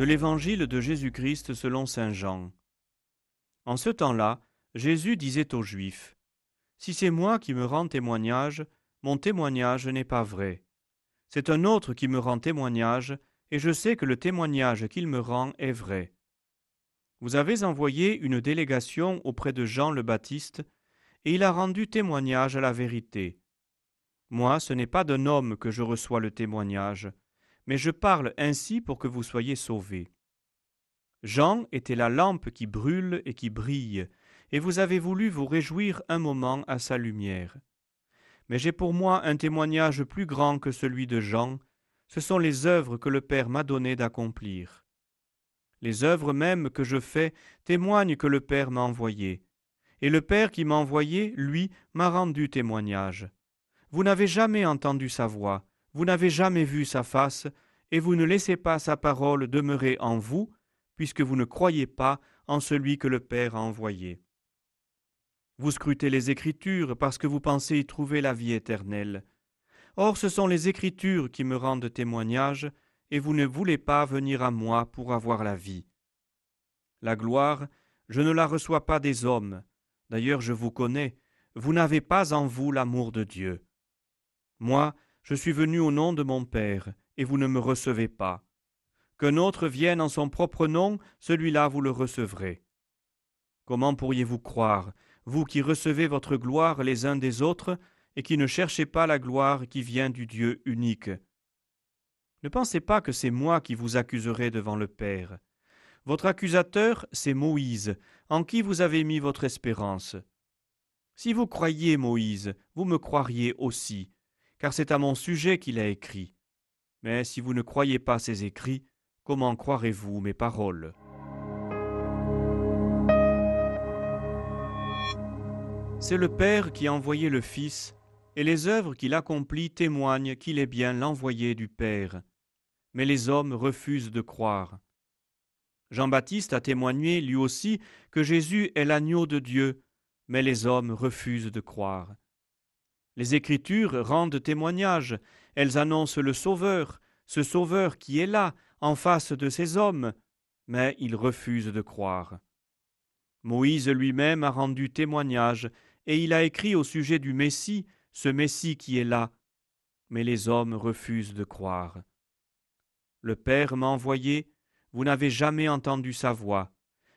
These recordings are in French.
De l'Évangile de Jésus-Christ selon Saint Jean. En ce temps-là, Jésus disait aux Juifs, Si c'est moi qui me rends témoignage, mon témoignage n'est pas vrai. C'est un autre qui me rend témoignage, et je sais que le témoignage qu'il me rend est vrai. Vous avez envoyé une délégation auprès de Jean le Baptiste, et il a rendu témoignage à la vérité. Moi, ce n'est pas d'un homme que je reçois le témoignage, mais je parle ainsi pour que vous soyez sauvés. Jean était la lampe qui brûle et qui brille, et vous avez voulu vous réjouir un moment à sa lumière. Mais j'ai pour moi un témoignage plus grand que celui de Jean, ce sont les œuvres que le Père m'a donné d'accomplir. Les œuvres mêmes que je fais témoignent que le Père m'a envoyé, et le Père qui m'a envoyé, lui, m'a rendu témoignage. Vous n'avez jamais entendu sa voix, vous n'avez jamais vu sa face, et vous ne laissez pas sa parole demeurer en vous, puisque vous ne croyez pas en celui que le Père a envoyé. Vous scrutez les Écritures parce que vous pensez y trouver la vie éternelle. Or ce sont les Écritures qui me rendent témoignage, et vous ne voulez pas venir à moi pour avoir la vie. La gloire, je ne la reçois pas des hommes. D'ailleurs je vous connais, vous n'avez pas en vous l'amour de Dieu. Moi, je suis venu au nom de mon Père, et vous ne me recevez pas. Qu'un autre vienne en son propre nom, celui-là vous le recevrez. Comment pourriez-vous croire, vous qui recevez votre gloire les uns des autres, et qui ne cherchez pas la gloire qui vient du Dieu unique? Ne pensez pas que c'est moi qui vous accuserai devant le Père. Votre accusateur, c'est Moïse, en qui vous avez mis votre espérance. Si vous croyiez Moïse, vous me croiriez aussi, car c'est à mon sujet qu'il a écrit. Mais si vous ne croyez pas ses écrits, comment croirez-vous mes paroles? C'est le Père qui a envoyé le Fils, et les œuvres qu'il accomplit témoignent qu'il est bien l'envoyé du Père. Mais les hommes refusent de croire. Jean-Baptiste a témoigné lui aussi que Jésus est l'agneau de Dieu, mais les hommes refusent de croire. Les Écritures rendent témoignage, elles annoncent le Sauveur, ce Sauveur qui est là, en face de ces hommes, mais ils refusent de croire. Moïse lui-même a rendu témoignage, et il a écrit au sujet du Messie, ce Messie qui est là, mais les hommes refusent de croire. Le Père m'a envoyé, vous n'avez jamais entendu sa voix,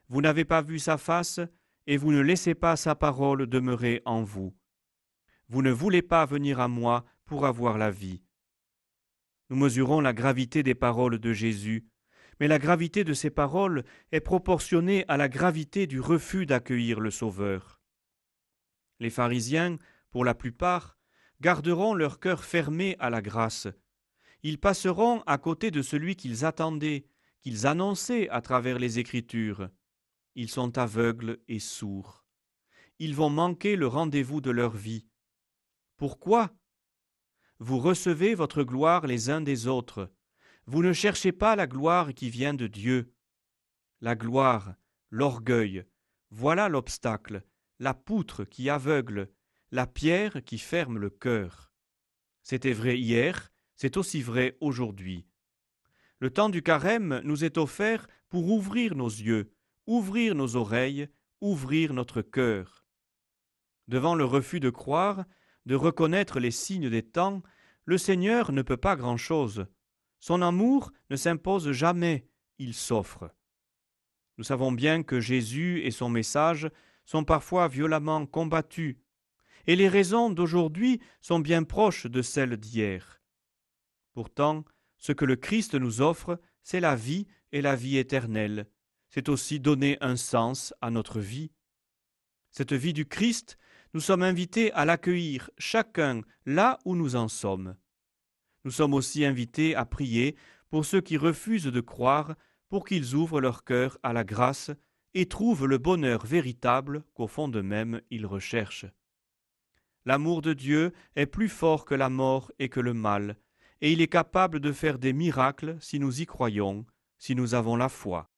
vous n'avez pas vu sa face, et vous ne laissez pas sa parole demeurer en vous. Vous ne voulez pas venir à moi pour avoir la vie. Nous mesurons la gravité des paroles de Jésus, mais la gravité de ces paroles est proportionnée à la gravité du refus d'accueillir le Sauveur. Les pharisiens, pour la plupart, garderont leur cœur fermé à la grâce. Ils passeront à côté de celui qu'ils attendaient, qu'ils annonçaient à travers les Écritures. Ils sont aveugles et sourds. Ils vont manquer le rendez-vous de leur vie. Pourquoi Vous recevez votre gloire les uns des autres? Vous ne cherchez pas la gloire qui vient de Dieu. La gloire, l'orgueil, voilà l'obstacle, la poutre qui aveugle, la pierre qui ferme le cœur. C'était vrai hier, c'est aussi vrai aujourd'hui. Le temps du carême nous est offert pour ouvrir nos yeux, ouvrir nos oreilles, ouvrir notre cœur. Devant le refus de croire, de reconnaître les signes des temps, le Seigneur ne peut pas grand-chose. Son amour ne s'impose jamais, il s'offre. Nous savons bien que Jésus et son message sont parfois violemment combattus, et les raisons d'aujourd'hui sont bien proches de celles d'hier. Pourtant, ce que le Christ nous offre, c'est la vie et la vie éternelle. C'est aussi donner un sens à notre vie. Cette vie du Christ, nous sommes invités à l'accueillir chacun là où nous en sommes. Nous sommes aussi invités à prier pour ceux qui refusent de croire, pour qu'ils ouvrent leur cœur à la grâce et trouvent le bonheur véritable qu'au fond d'eux-mêmes ils recherchent. L'amour de Dieu est plus fort que la mort et que le mal, et il est capable de faire des miracles si nous y croyons, si nous avons la foi.